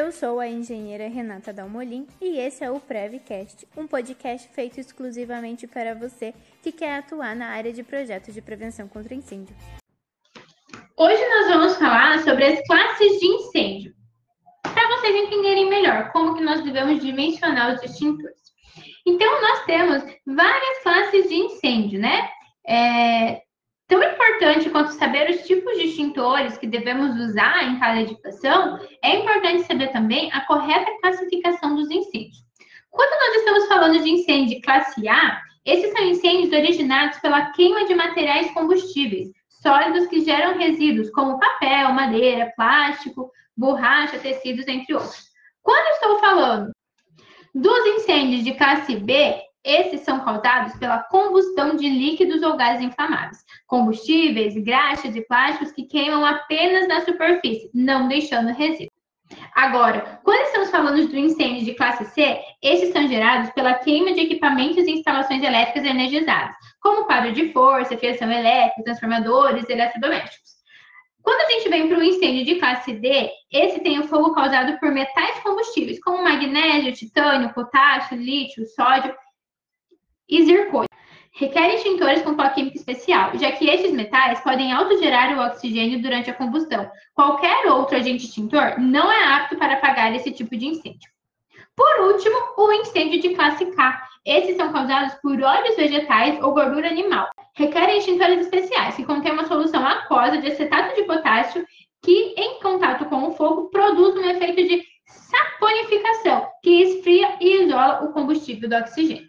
Eu sou a engenheira Renata Dalmolin e esse é o Prevcast, um podcast feito exclusivamente para você que quer atuar na área de projetos de prevenção contra incêndio. Hoje nós vamos falar sobre as classes de incêndio, para vocês entenderem melhor como que nós devemos dimensionar os extintores. Então, nós temos várias classes de incêndio, né? É, Tão importante quanto saber os tipos de extintores que devemos usar em cada edificação, é importante saber também a correta classificação dos incêndios. Quando nós estamos falando de incêndio de classe A, esses são incêndios originados pela queima de materiais combustíveis, sólidos que geram resíduos como papel, madeira, plástico, borracha, tecidos, entre outros. Quando estou falando dos incêndios de classe B, esses são causados pela combustão de líquidos ou gases inflamáveis, combustíveis, graxas e plásticos que queimam apenas na superfície, não deixando resíduo. Agora, quando estamos falando do incêndio de classe C, esses são gerados pela queima de equipamentos e instalações elétricas energizadas, como quadro de força, fiação elétrica, transformadores, eletrodomésticos. Quando a gente vem para o incêndio de classe D, esse tem o fogo causado por metais combustíveis, como magnésio, titânio, potássio, lítio, sódio zircônio. Requer extintores com pó especial, já que estes metais podem autogerar o oxigênio durante a combustão. Qualquer outro agente extintor não é apto para apagar esse tipo de incêndio. Por último, o incêndio de classe K. Esses são causados por óleos vegetais ou gordura animal. Requerem extintores especiais, que contêm uma solução aquosa de acetato de potássio que, em contato com o fogo, produz um efeito de saponificação, que esfria e isola o combustível do oxigênio.